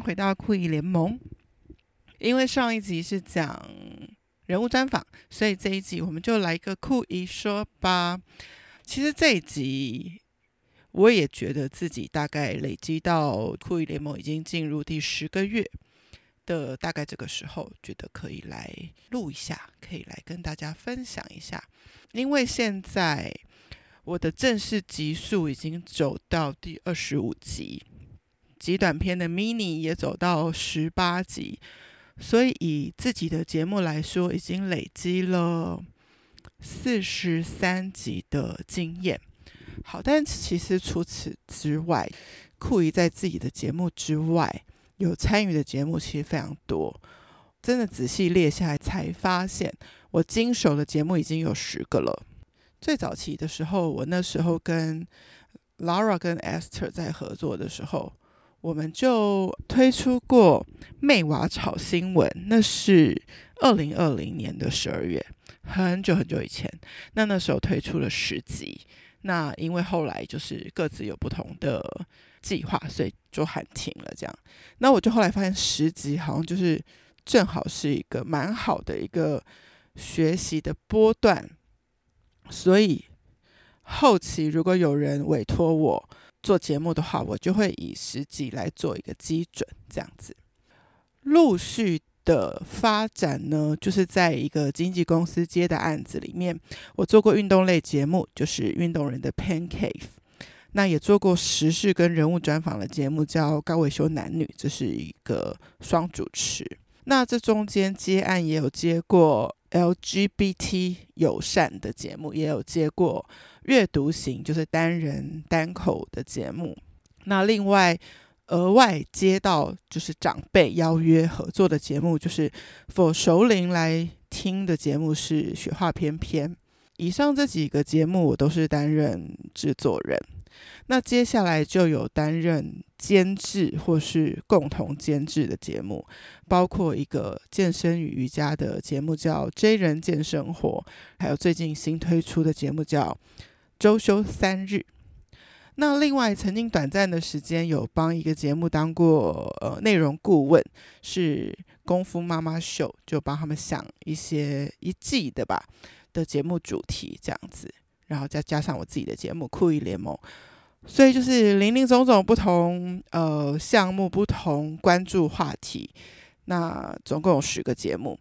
回到酷姨联盟。因为上一集是讲人物专访，所以这一集我们就来一个酷姨说吧。其实这一集我也觉得自己大概累积到酷姨联盟已经进入第十个月的大概这个时候，觉得可以来录一下，可以来跟大家分享一下。因为现在我的正式集数已经走到第二十五集，极短篇的 mini 也走到十八集，所以以自己的节目来说，已经累积了四十三集的经验。好，但其实除此之外，酷姨在自己的节目之外有参与的节目其实非常多，真的仔细列下来才发现，我经手的节目已经有十个了。最早期的时候，我那时候跟 Lara 跟 Esther 在合作的时候，我们就推出过《妹娃炒新闻》，那是二零二零年的十二月，很久很久以前。那那时候推出了十集，那因为后来就是各自有不同的计划，所以就喊停了。这样，那我就后来发现十集好像就是正好是一个蛮好的一个学习的波段。所以后期如果有人委托我做节目的话，我就会以十集来做一个基准，这样子。陆续的发展呢，就是在一个经纪公司接的案子里面，我做过运动类节目，就是运动人的 Pancake，那也做过时事跟人物专访的节目，叫高维修男女，这是一个双主持。那这中间接案也有接过。LGBT 友善的节目也有接过，阅读型就是单人单口的节目。那另外额外接到就是长辈邀约合作的节目，就是 for 熟龄来听的节目是《雪花翩翩》。以上这几个节目我都是担任制作人。那接下来就有担任监制或是共同监制的节目，包括一个健身与瑜伽的节目叫《J 人健生活》，还有最近新推出的节目叫《周休三日》。那另外曾经短暂的时间有帮一个节目当过呃内容顾问，是《功夫妈妈秀》，就帮他们想一些一季的吧的节目主题这样子，然后再加上我自己的节目《酷姨联盟》。所以就是林林总总不同呃项目，不同关注话题，那总共有十个节目。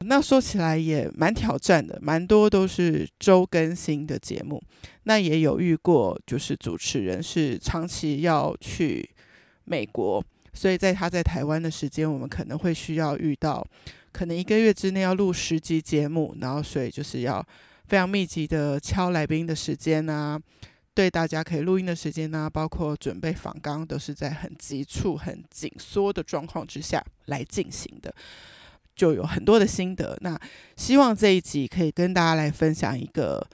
那说起来也蛮挑战的，蛮多都是周更新的节目。那也有遇过，就是主持人是长期要去美国，所以在他在台湾的时间，我们可能会需要遇到，可能一个月之内要录十集节目，然后所以就是要非常密集的敲来宾的时间啊。对大家可以录音的时间呢，包括准备访纲，都是在很急促、很紧缩的状况之下来进行的，就有很多的心得。那希望这一集可以跟大家来分享一个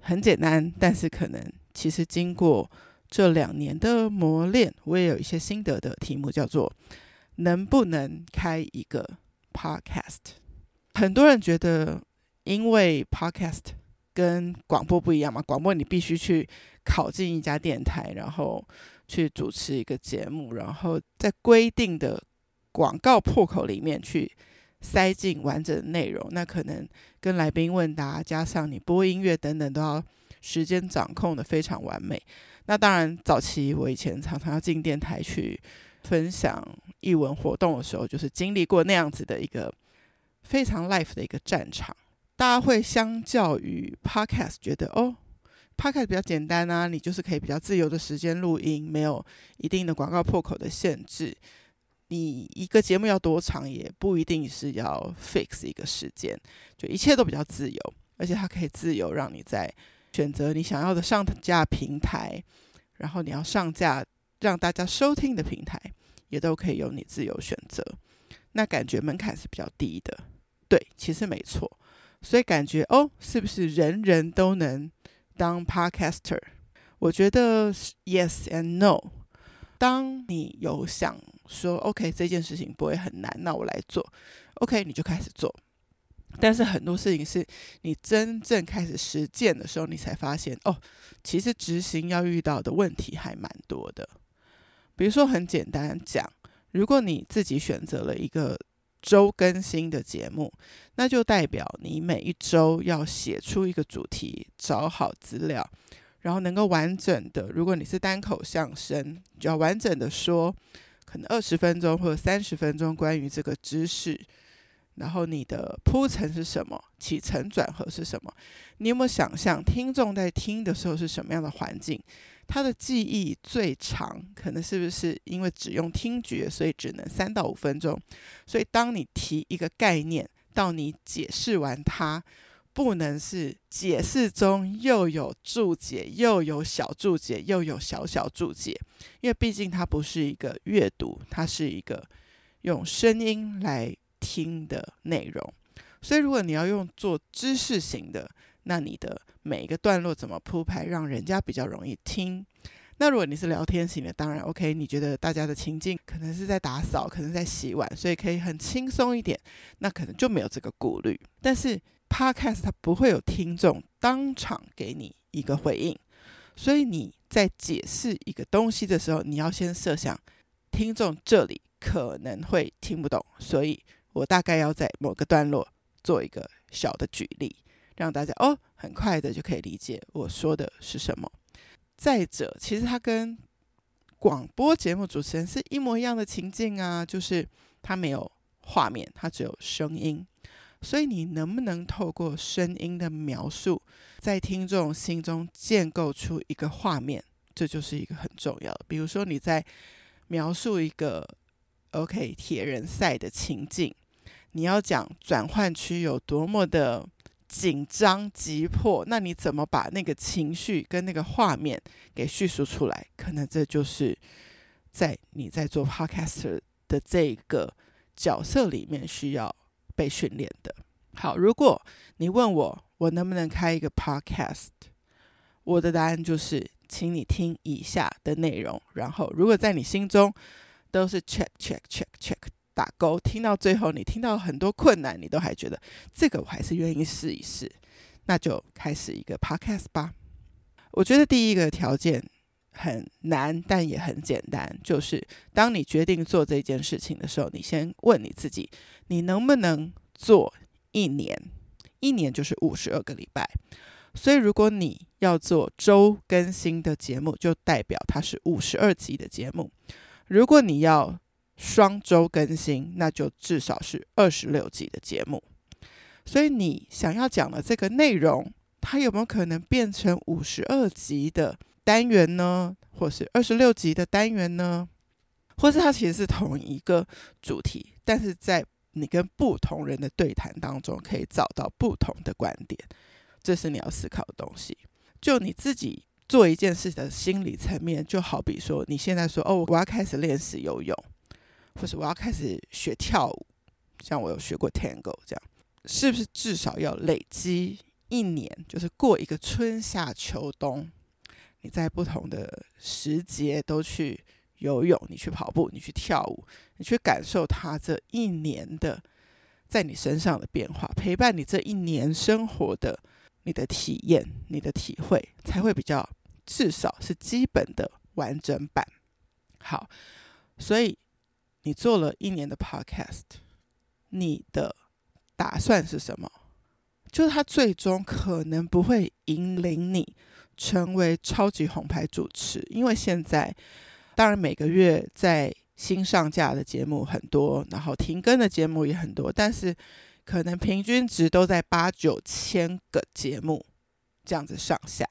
很简单，但是可能其实经过这两年的磨练，我也有一些心得的题目，叫做“能不能开一个 podcast”。很多人觉得，因为 podcast 跟广播不一样嘛，广播你必须去。考进一家电台，然后去主持一个节目，然后在规定的广告破口里面去塞进完整的内容。那可能跟来宾问答，加上你播音乐等等，都要时间掌控得非常完美。那当然，早期我以前常常要进电台去分享译文活动的时候，就是经历过那样子的一个非常 live 的一个战场。大家会相较于 podcast 觉得哦。Podcast 比较简单啊，你就是可以比较自由的时间录音，没有一定的广告破口的限制。你一个节目要多长，也不一定是要 fix 一个时间，就一切都比较自由，而且它可以自由让你在选择你想要的上架平台，然后你要上架让大家收听的平台，也都可以由你自由选择。那感觉门槛是比较低的，对，其实没错。所以感觉哦，是不是人人都能？当 podcaster，我觉得 yes and no。当你有想说 OK 这件事情不会很难，那我来做，OK 你就开始做。但是很多事情是你真正开始实践的时候，你才发现哦，其实执行要遇到的问题还蛮多的。比如说很简单讲，如果你自己选择了一个周更新的节目，那就代表你每一周要写出一个主题，找好资料，然后能够完整的。如果你是单口相声，就要完整的说，可能二十分钟或者三十分钟关于这个知识。然后你的铺陈是什么？起承转合是什么？你有没有想象听众在听的时候是什么样的环境？他的记忆最长，可能是不是因为只用听觉，所以只能三到五分钟？所以当你提一个概念，到你解释完它，不能是解释中又有注解，又有小注解，又有小小注解，因为毕竟它不是一个阅读，它是一个用声音来。听的内容，所以如果你要用做知识型的，那你的每一个段落怎么铺排，让人家比较容易听？那如果你是聊天型的，当然 OK，你觉得大家的情境可能是在打扫，可能在洗碗，所以可以很轻松一点，那可能就没有这个顾虑。但是 Podcast 它不会有听众当场给你一个回应，所以你在解释一个东西的时候，你要先设想听众这里可能会听不懂，所以。我大概要在某个段落做一个小的举例，让大家哦很快的就可以理解我说的是什么。再者，其实它跟广播节目主持人是一模一样的情境啊，就是它没有画面，它只有声音。所以你能不能透过声音的描述，在听众心中建构出一个画面，这就是一个很重要的。比如说你在描述一个 OK 铁人赛的情境。你要讲转换区有多么的紧张急迫，那你怎么把那个情绪跟那个画面给叙述出来？可能这就是在你在做 podcaster 的这个角色里面需要被训练的。好，如果你问我我能不能开一个 podcast，我的答案就是，请你听以下的内容，然后如果在你心中都是 check check check check。打勾，听到最后，你听到很多困难，你都还觉得这个我还是愿意试一试，那就开始一个 podcast 吧。我觉得第一个条件很难，但也很简单，就是当你决定做这件事情的时候，你先问你自己，你能不能做一年？一年就是五十二个礼拜，所以如果你要做周更新的节目，就代表它是五十二集的节目。如果你要双周更新，那就至少是二十六集的节目。所以你想要讲的这个内容，它有没有可能变成五十二集的单元呢？或是二十六集的单元呢？或是它其实是同一个主题，但是在你跟不同人的对谈当中，可以找到不同的观点。这是你要思考的东西。就你自己做一件事的心理层面，就好比说，你现在说：“哦，我要开始练习游泳。”或是我要开始学跳舞，像我有学过 Tango 这样，是不是至少要累积一年？就是过一个春夏秋冬，你在不同的时节都去游泳，你去跑步，你去跳舞，你去感受它这一年的在你身上的变化，陪伴你这一年生活的你的体验、你的体会，才会比较至少是基本的完整版。好，所以。你做了一年的 podcast，你的打算是什么？就是它最终可能不会引领你成为超级红牌主持，因为现在当然每个月在新上架的节目很多，然后停更的节目也很多，但是可能平均值都在八九千个节目这样子上下。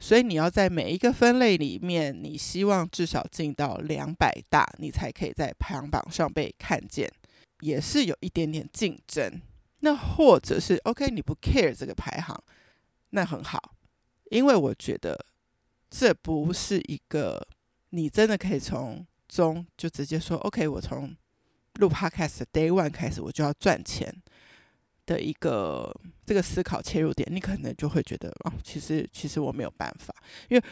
所以你要在每一个分类里面，你希望至少进到两百大，你才可以在排行榜上被看见，也是有一点点竞争。那或者是 OK，你不 care 这个排行，那很好，因为我觉得这不是一个你真的可以从中就直接说 OK，我从录 Podcast Day One 开始我就要赚钱。的一个这个思考切入点，你可能就会觉得哦，其实其实我没有办法，因为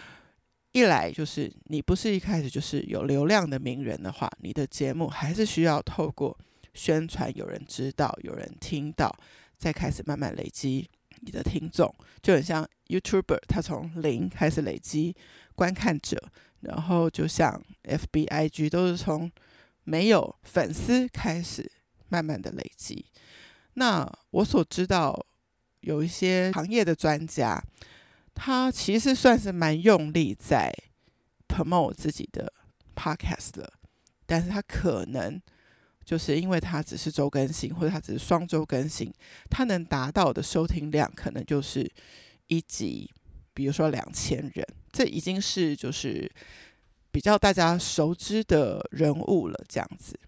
一来就是你不是一开始就是有流量的名人的话，你的节目还是需要透过宣传，有人知道，有人听到，再开始慢慢累积你的听众，就很像 YouTuber，他从零开始累积观看者，然后就像 FB、IG 都是从没有粉丝开始慢慢的累积。那我所知道有一些行业的专家，他其实算是蛮用力在 promote 自己的 podcast 了，但是他可能就是因为他只是周更新，或者他只是双周更新，他能达到的收听量可能就是一集，比如说两千人，这已经是就是比较大家熟知的人物了，这样子。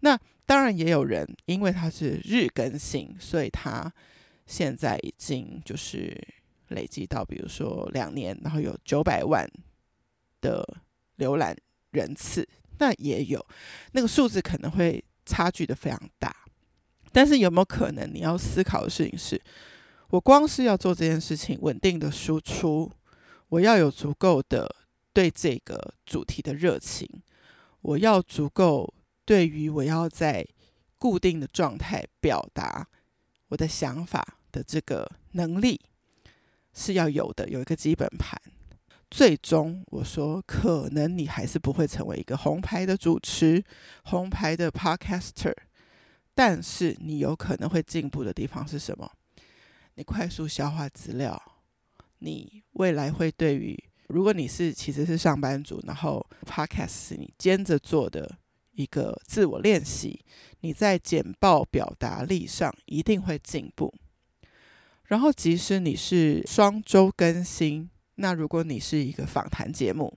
那当然也有人因为他是日更新，所以他现在已经就是累积到，比如说两年，然后有九百万的浏览人次，那也有那个数字可能会差距的非常大。但是有没有可能你要思考的事情是，我光是要做这件事情，稳定的输出，我要有足够的对这个主题的热情，我要足够对于我要在固定的状态表达我的想法的这个能力是要有的，有一个基本盘。最终我说，可能你还是不会成为一个红牌的主持、红牌的 podcaster，但是你有可能会进步的地方是什么？你快速消化资料，你未来会对于，如果你是其实是上班族，然后 podcast 是你兼着做的一个自我练习，你在简报表达力上一定会进步。然后，即使你是双周更新，那如果你是一个访谈节目，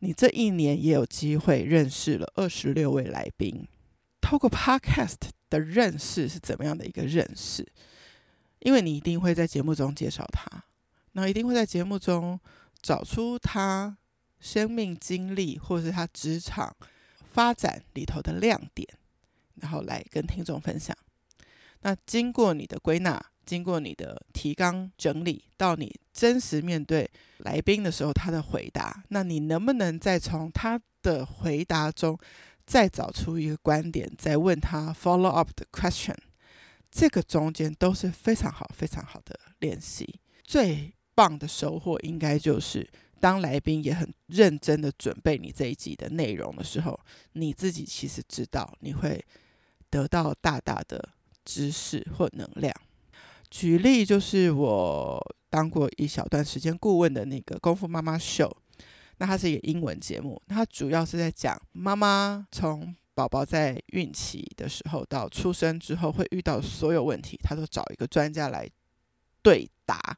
你这一年也有机会认识了二十六位来宾。透过 podcast 的认识是怎么样的一个认识？因为你一定会在节目中介绍他，那一定会在节目中找出他生命经历或者是他职场发展里头的亮点，然后来跟听众分享。那经过你的归纳，经过你的提纲整理，到你真实面对来宾的时候，他的回答，那你能不能再从他的回答中再找出一个观点，再问他 follow up 的 question？这个中间都是非常好、非常好的练习。最棒的收获应该就是，当来宾也很认真的准备你这一集的内容的时候，你自己其实知道你会得到大大的知识或能量。举例就是我当过一小段时间顾问的那个《功夫妈妈秀》，那它是一个英文节目，它主要是在讲妈妈从宝宝在孕期的时候到出生之后会遇到所有问题，他都找一个专家来对答。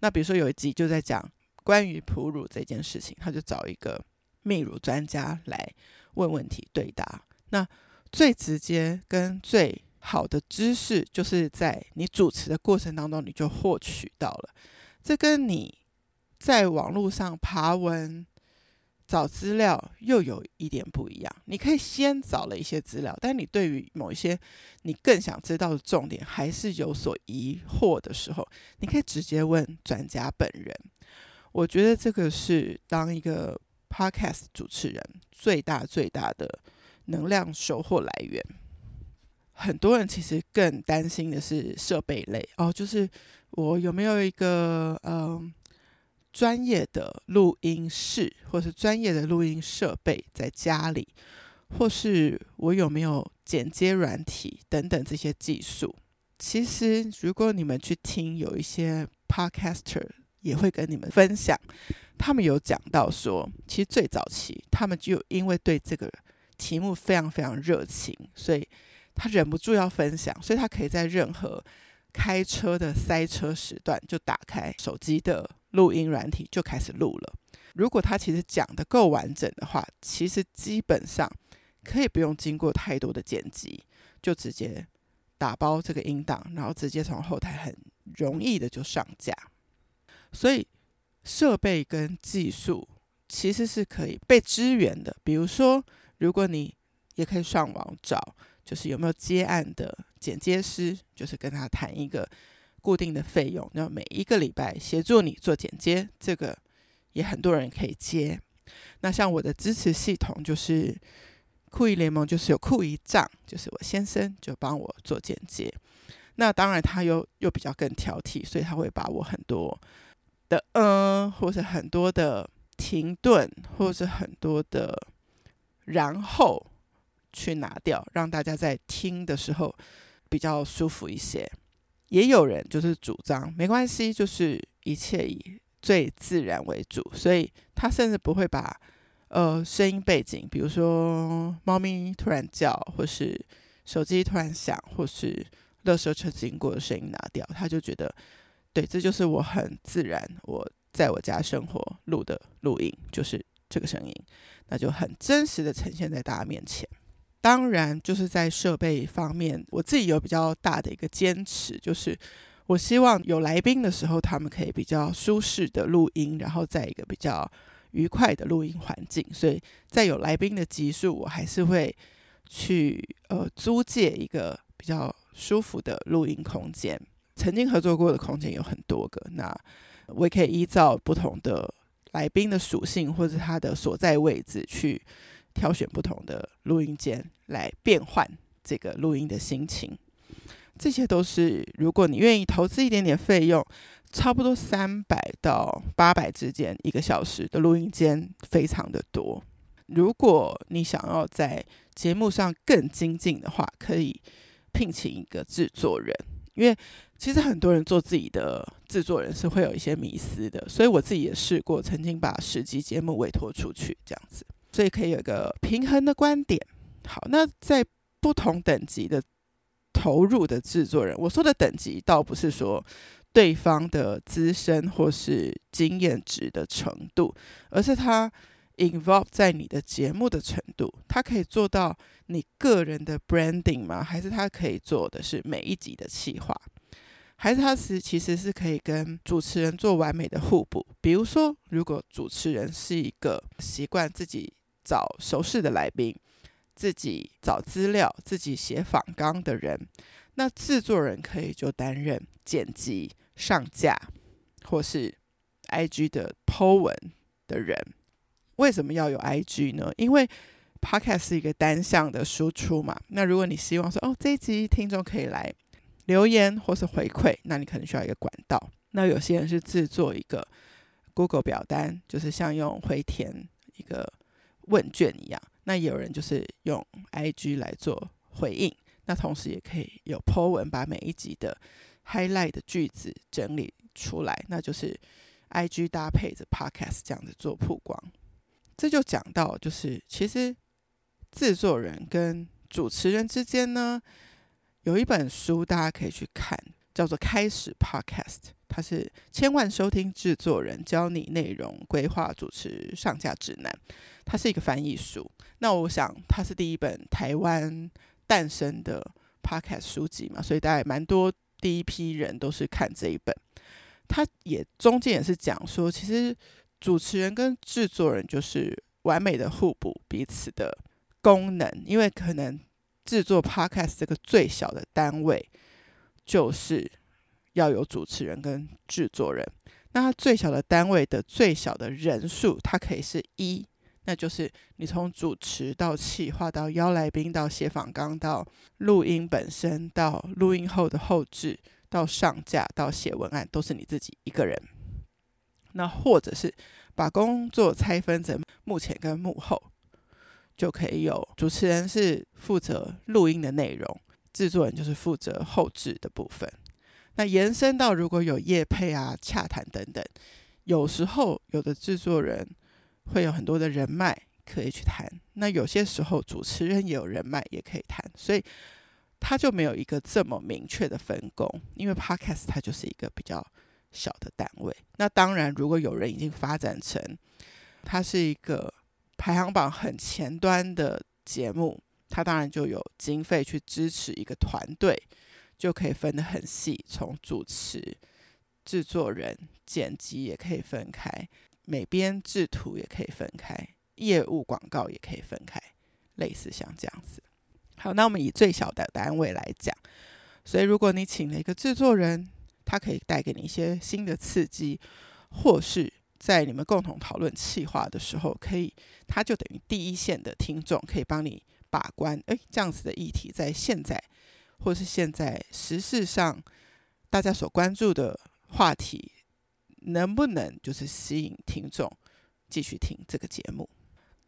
那比如说有一集就在讲关于哺乳这件事情，他就找一个泌乳专家来问问题对答。那最直接跟最好的知识，就是在你主持的过程当中你就获取到了。这跟你在网络上爬文。找资料又有一点不一样，你可以先找了一些资料，但你对于某一些你更想知道的重点还是有所疑惑的时候，你可以直接问专家本人。我觉得这个是当一个 podcast 主持人最大最大的能量收获来源。很多人其实更担心的是设备类哦，就是我有没有一个嗯。专业的录音室，或是专业的录音设备在家里，或是我有没有剪接软体等等这些技术。其实，如果你们去听，有一些 podcaster 也会跟你们分享，他们有讲到说，其实最早期他们就因为对这个题目非常非常热情，所以他忍不住要分享，所以他可以在任何开车的塞车时段就打开手机的。录音软体就开始录了。如果他其实讲得够完整的话，其实基本上可以不用经过太多的剪辑，就直接打包这个音档，然后直接从后台很容易的就上架。所以设备跟技术其实是可以被支援的。比如说，如果你也可以上网找，就是有没有接案的剪接师，就是跟他谈一个。固定的费用，然后每一个礼拜协助你做剪接，这个也很多人可以接。那像我的支持系统就是酷姨联盟，就是有酷姨丈，就是我先生就帮我做剪接。那当然他又又比较更挑剔，所以他会把我很多的嗯，或者很多的停顿，或者很多的然后去拿掉，让大家在听的时候比较舒服一些。也有人就是主张没关系，就是一切以最自然为主，所以他甚至不会把呃声音背景，比如说猫咪突然叫，或是手机突然响，或是垃圾车经过的声音拿掉，他就觉得对，这就是我很自然我在我家生活录的录音，就是这个声音，那就很真实的呈现在大家面前。当然，就是在设备方面，我自己有比较大的一个坚持，就是我希望有来宾的时候，他们可以比较舒适的录音，然后在一个比较愉快的录音环境。所以在有来宾的集数，我还是会去呃租借一个比较舒服的录音空间。曾经合作过的空间有很多个，那我也可以依照不同的来宾的属性或者他的所在位置去。挑选不同的录音间来变换这个录音的心情，这些都是如果你愿意投资一点点费用，差不多三百到八百之间一个小时的录音间非常的多。如果你想要在节目上更精进的话，可以聘请一个制作人，因为其实很多人做自己的制作人是会有一些迷思的，所以我自己也试过，曾经把十集节目委托出去这样子。所以可以有一个平衡的观点。好，那在不同等级的投入的制作人，我说的等级倒不是说对方的资深或是经验值的程度，而是他 involve 在你的节目的程度。他可以做到你个人的 branding 吗？还是他可以做的是每一集的企划？还是他是其实是可以跟主持人做完美的互补？比如说，如果主持人是一个习惯自己找熟识的来宾，自己找资料，自己写访纲的人，那制作人可以就担任剪辑、上架，或是 IG 的 Po 文的人。为什么要有 IG 呢？因为 Podcast 是一个单向的输出嘛。那如果你希望说，哦，这一集听众可以来留言或是回馈，那你可能需要一个管道。那有些人是制作一个 Google 表单，就是像用回填一个。问卷一样，那也有人就是用 IG 来做回应，那同时也可以有 Po 文，把每一集的 highlight 的句子整理出来，那就是 IG 搭配着 Podcast 这样子做曝光。这就讲到，就是其实制作人跟主持人之间呢，有一本书大家可以去看，叫做《开始 Podcast》。它是千万收听制作人教你内容规划、主持、上架指南。它是一个翻译书。那我想它是第一本台湾诞生的 podcast 书籍嘛，所以大概蛮多第一批人都是看这一本。它也中间也是讲说，其实主持人跟制作人就是完美的互补彼此的功能，因为可能制作 podcast 这个最小的单位就是。要有主持人跟制作人，那他最小的单位的最小的人数，它可以是一，那就是你从主持到企划到邀来宾到写访纲到录音本身到录音后的后制到上架到写文案，都是你自己一个人。那或者是把工作拆分成幕前跟幕后，就可以有主持人是负责录音的内容，制作人就是负责后制的部分。那延伸到如果有业配啊、洽谈等等，有时候有的制作人会有很多的人脉可以去谈，那有些时候主持人也有人脉也可以谈，所以他就没有一个这么明确的分工，因为 Podcast 它就是一个比较小的单位。那当然，如果有人已经发展成它是一个排行榜很前端的节目，他当然就有经费去支持一个团队。就可以分得很细，从主持、制作人、剪辑也可以分开，美编制图也可以分开，业务广告也可以分开，类似像这样子。好，那我们以最小的单位来讲，所以如果你请了一个制作人，他可以带给你一些新的刺激，或是在你们共同讨论企划的时候，可以，他就等于第一线的听众，可以帮你把关。诶，这样子的议题在现在。或是现在时事上大家所关注的话题，能不能就是吸引听众继续听这个节目？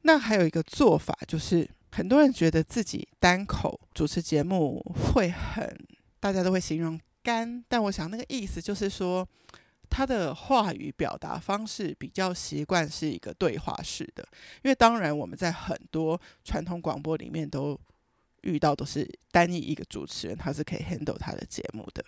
那还有一个做法，就是很多人觉得自己单口主持节目会很，大家都会形容干，但我想那个意思就是说，他的话语表达方式比较习惯是一个对话式的，因为当然我们在很多传统广播里面都遇到都是单一一个主持人，他是可以 handle 他的节目的。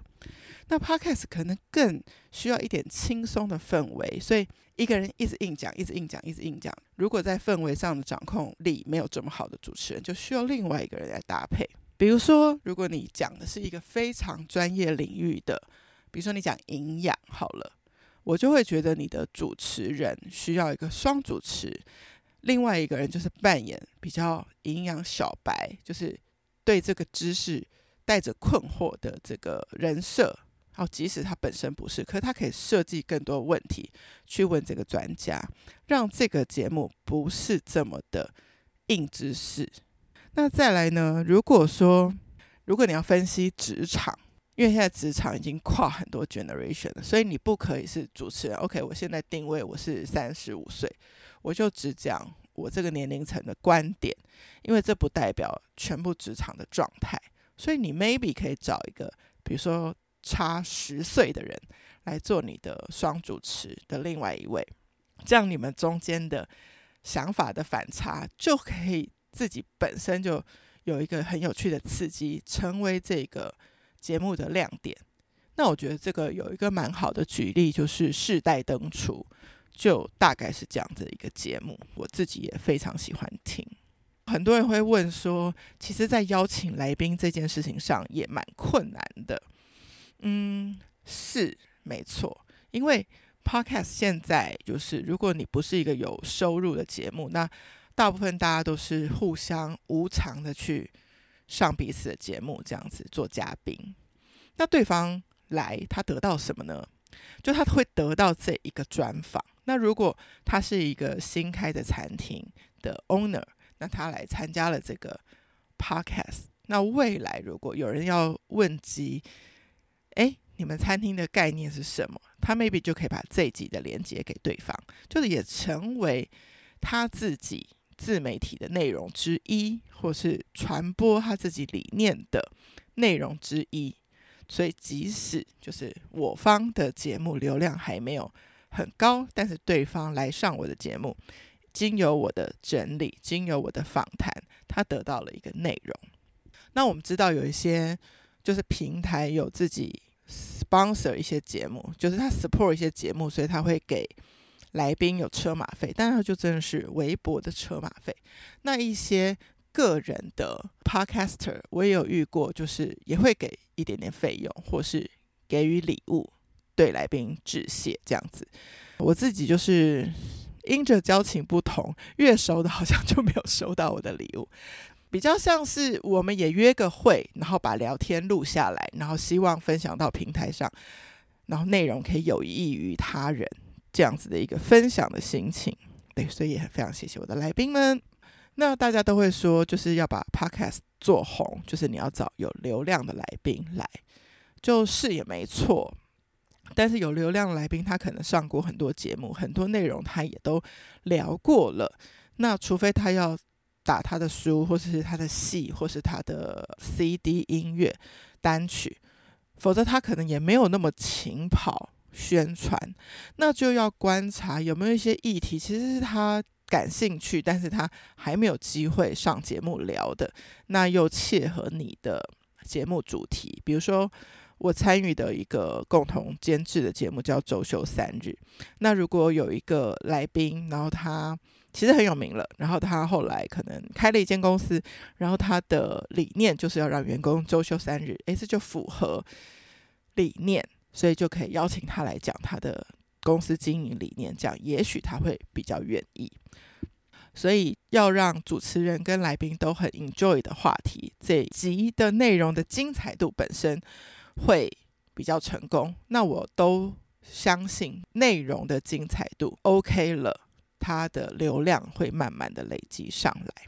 那 Podcast 可能更需要一点轻松的氛围，所以一个人一直硬讲，一直硬讲，一直硬讲。如果在氛围上的掌控力没有这么好的主持人，就需要另外一个人来搭配。比如说，如果你讲的是一个非常专业领域的，比如说你讲营养好了，我就会觉得你的主持人需要一个双主持，另外一个人就是扮演比较营养小白，就是对这个知识带着困惑的这个人设。好，即使他本身不是，可是他可以设计更多问题去问这个专家，让这个节目不是这么的硬知识。那再来呢？如果说，如果你要分析职场，因为现在职场已经跨很多 generation 了，所以你不可以是主持人。OK，我现在定位我是三十五岁，我就只讲我这个年龄层的观点，因为这不代表全部职场的状态。所以你 maybe 可以找一个，比如说。差十岁的人来做你的双主持的另外一位，这样你们中间的想法的反差就可以自己本身就有一个很有趣的刺激，成为这个节目的亮点。那我觉得这个有一个蛮好的举例，就是《世代登厨》，就大概是这样的一个节目，我自己也非常喜欢听。很多人会问说，其实，在邀请来宾这件事情上也蛮困难的。嗯，是没错，因为 Podcast 现在就是，如果你不是一个有收入的节目，那大部分大家都是互相无偿的去上彼此的节目，这样子做嘉宾。那对方来，他得到什么呢？就他会得到这一个专访。那如果他是一个新开的餐厅的 owner，那他来参加了这个 Podcast，那未来如果有人要问及，哎，你们餐厅的概念是什么？他 maybe 就可以把这一集的连接给对方，就是也成为他自己自媒体的内容之一，或是传播他自己理念的内容之一。所以，即使就是我方的节目流量还没有很高，但是对方来上我的节目，经由我的整理，经由我的访谈，他得到了一个内容。那我们知道有一些。就是平台有自己 sponsor 一些节目，就是他 support 一些节目，所以他会给来宾有车马费，但是就真的是微薄的车马费。那一些个人的 podcaster，我也有遇过，就是也会给一点点费用，或是给予礼物，对来宾致谢这样子。我自己就是因着交情不同，越熟的好像就没有收到我的礼物。比较像是我们也约个会，然后把聊天录下来，然后希望分享到平台上，然后内容可以有益于他人，这样子的一个分享的心情。对，所以也非常谢谢我的来宾们。那大家都会说，就是要把 Podcast 做红，就是你要找有流量的来宾来，就是也没错。但是有流量的来宾，他可能上过很多节目，很多内容他也都聊过了。那除非他要。打他的书，或者是他的戏，或是他的 CD 音乐单曲，否则他可能也没有那么勤跑宣传。那就要观察有没有一些议题，其实是他感兴趣，但是他还没有机会上节目聊的，那又切合你的节目主题。比如说，我参与的一个共同监制的节目叫《周休三日》，那如果有一个来宾，然后他。其实很有名了，然后他后来可能开了一间公司，然后他的理念就是要让员工周休三日，诶，这就符合理念，所以就可以邀请他来讲他的公司经营理念，这样也许他会比较愿意。所以要让主持人跟来宾都很 enjoy 的话题，这集的内容的精彩度本身会比较成功。那我都相信内容的精彩度 OK 了。它的流量会慢慢的累积上来，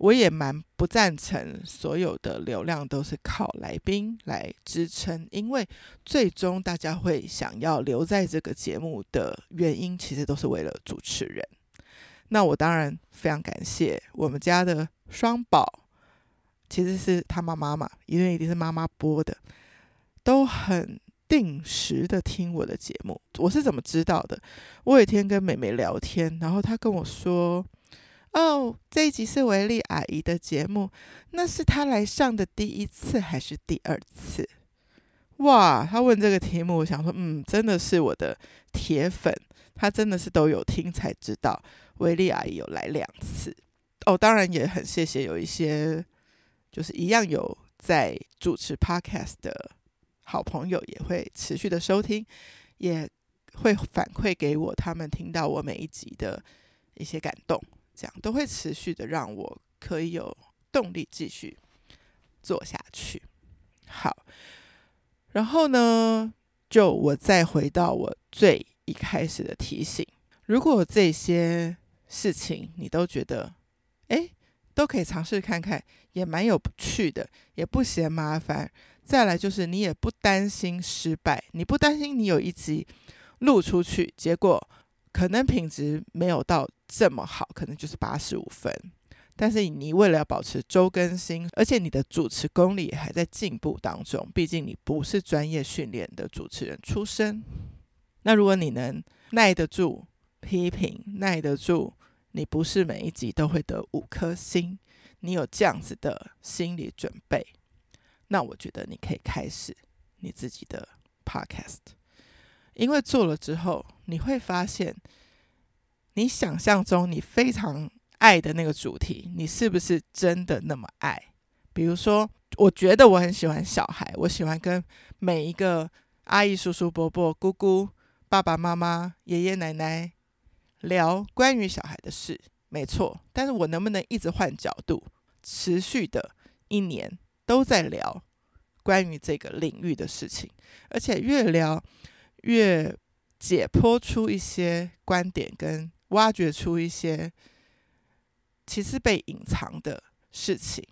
我也蛮不赞成所有的流量都是靠来宾来支撑，因为最终大家会想要留在这个节目的原因，其实都是为了主持人。那我当然非常感谢我们家的双宝，其实是他妈妈嘛，因为一定是妈妈播的，都很定时的听我的节目。我是怎么知道的？我有一天跟美美聊天，然后她跟我说：“哦，这一集是维利阿姨的节目，那是她来上的第一次还是第二次？”哇，她问这个题目，我想说，嗯，真的是我的铁粉，她真的是都有听才知道维利阿姨有来两次。哦，当然也很谢谢有一些。就是一样有在主持 Podcast 的好朋友，也会持续的收听，也会反馈给我，他们听到我每一集的一些感动，这样都会持续的让我可以有动力继续做下去。好，然后呢，就我再回到我最一开始的提醒，如果这些事情你都觉得，诶。都可以尝试看看，也蛮有趣的，也不嫌麻烦。再来就是你也不担心失败，你不担心你有一集录出去，结果可能品质没有到这么好，可能就是八十五分。但是你为了要保持周更新，而且你的主持功力还在进步当中，毕竟你不是专业训练的主持人出身。那如果你能耐得住批评，耐得住。你不是每一集都会得五颗星，你有这样子的心理准备，那我觉得你可以开始你自己的 podcast，因为做了之后，你会发现你想象中你非常爱的那个主题，你是不是真的那么爱？比如说，我觉得我很喜欢小孩，我喜欢跟每一个阿姨、叔叔、伯伯、姑姑、爸爸妈妈、爷爷奶奶。聊关于小孩的事，没错。但是我能不能一直换角度，持续的一年都在聊关于这个领域的事情，而且越聊越解剖出一些观点，跟挖掘出一些其实被隐藏的事情。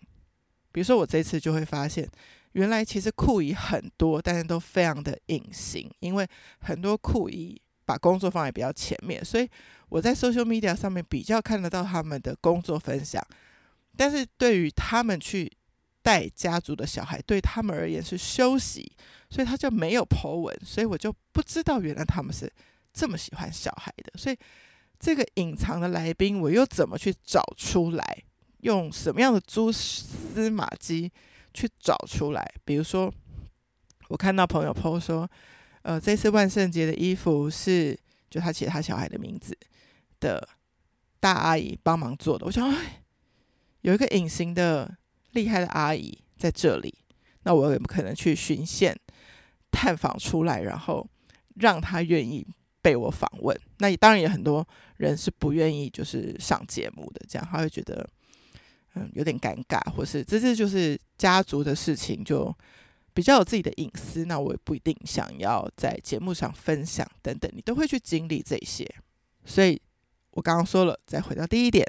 比如说，我这次就会发现，原来其实酷姨很多，但是都非常的隐形，因为很多酷姨把工作放在比较前面，所以。我在 social media 上面比较看得到他们的工作分享，但是对于他们去带家族的小孩，对他们而言是休息，所以他就没有 po 文，所以我就不知道原来他们是这么喜欢小孩的。所以这个隐藏的来宾，我又怎么去找出来？用什么样的蛛丝马迹去找出来？比如说，我看到朋友 po 说，呃，这次万圣节的衣服是就他写他小孩的名字。的大阿姨帮忙做的，我想，哎，有一个隐形的厉害的阿姨在这里，那我也不可能去循线探访出来，然后让她愿意被我访问？那当然也很多人是不愿意，就是上节目的，这样他会觉得嗯有点尴尬，或是这这就是家族的事情，就比较有自己的隐私，那我也不一定想要在节目上分享等等，你都会去经历这些，所以。我刚刚说了，再回到第一点，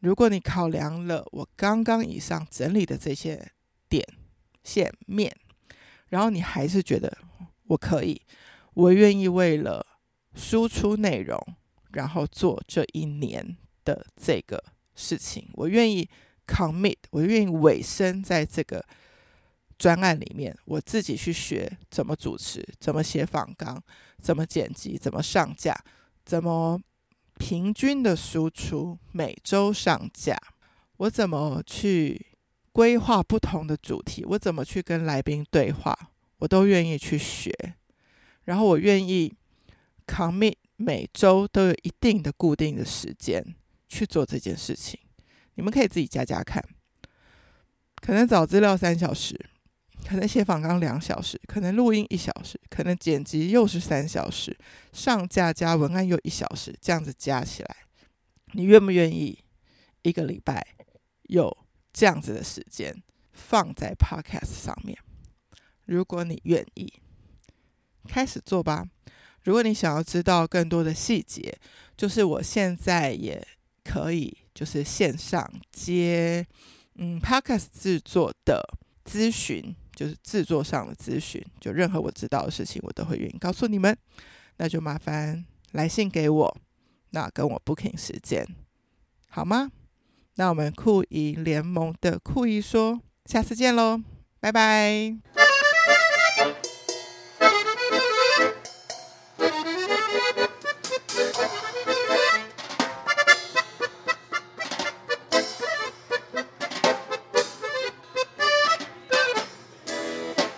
如果你考量了我刚刚以上整理的这些点、线、面，然后你还是觉得我可以，我愿意为了输出内容，然后做这一年的这个事情，我愿意 commit，我愿意委身在这个专案里面，我自己去学怎么主持，怎么写访纲，怎么剪辑，怎么上架，怎么。平均的输出，每周上架，我怎么去规划不同的主题？我怎么去跟来宾对话？我都愿意去学，然后我愿意 commit 每周都有一定的固定的时间去做这件事情。你们可以自己加加看，可能找资料三小时。可能写访纲两小时，可能录音一小时，可能剪辑又是三小时，上架加文案又一小时，这样子加起来，你愿不愿意一个礼拜有这样子的时间放在 Podcast 上面？如果你愿意，开始做吧。如果你想要知道更多的细节，就是我现在也可以就是线上接嗯 Podcast 制作的咨询。就是制作上的咨询，就任何我知道的事情，我都会愿意告诉你们。那就麻烦来信给我，那跟我 booking 时间，好吗？那我们酷姨联盟的酷姨说，下次见喽，拜拜。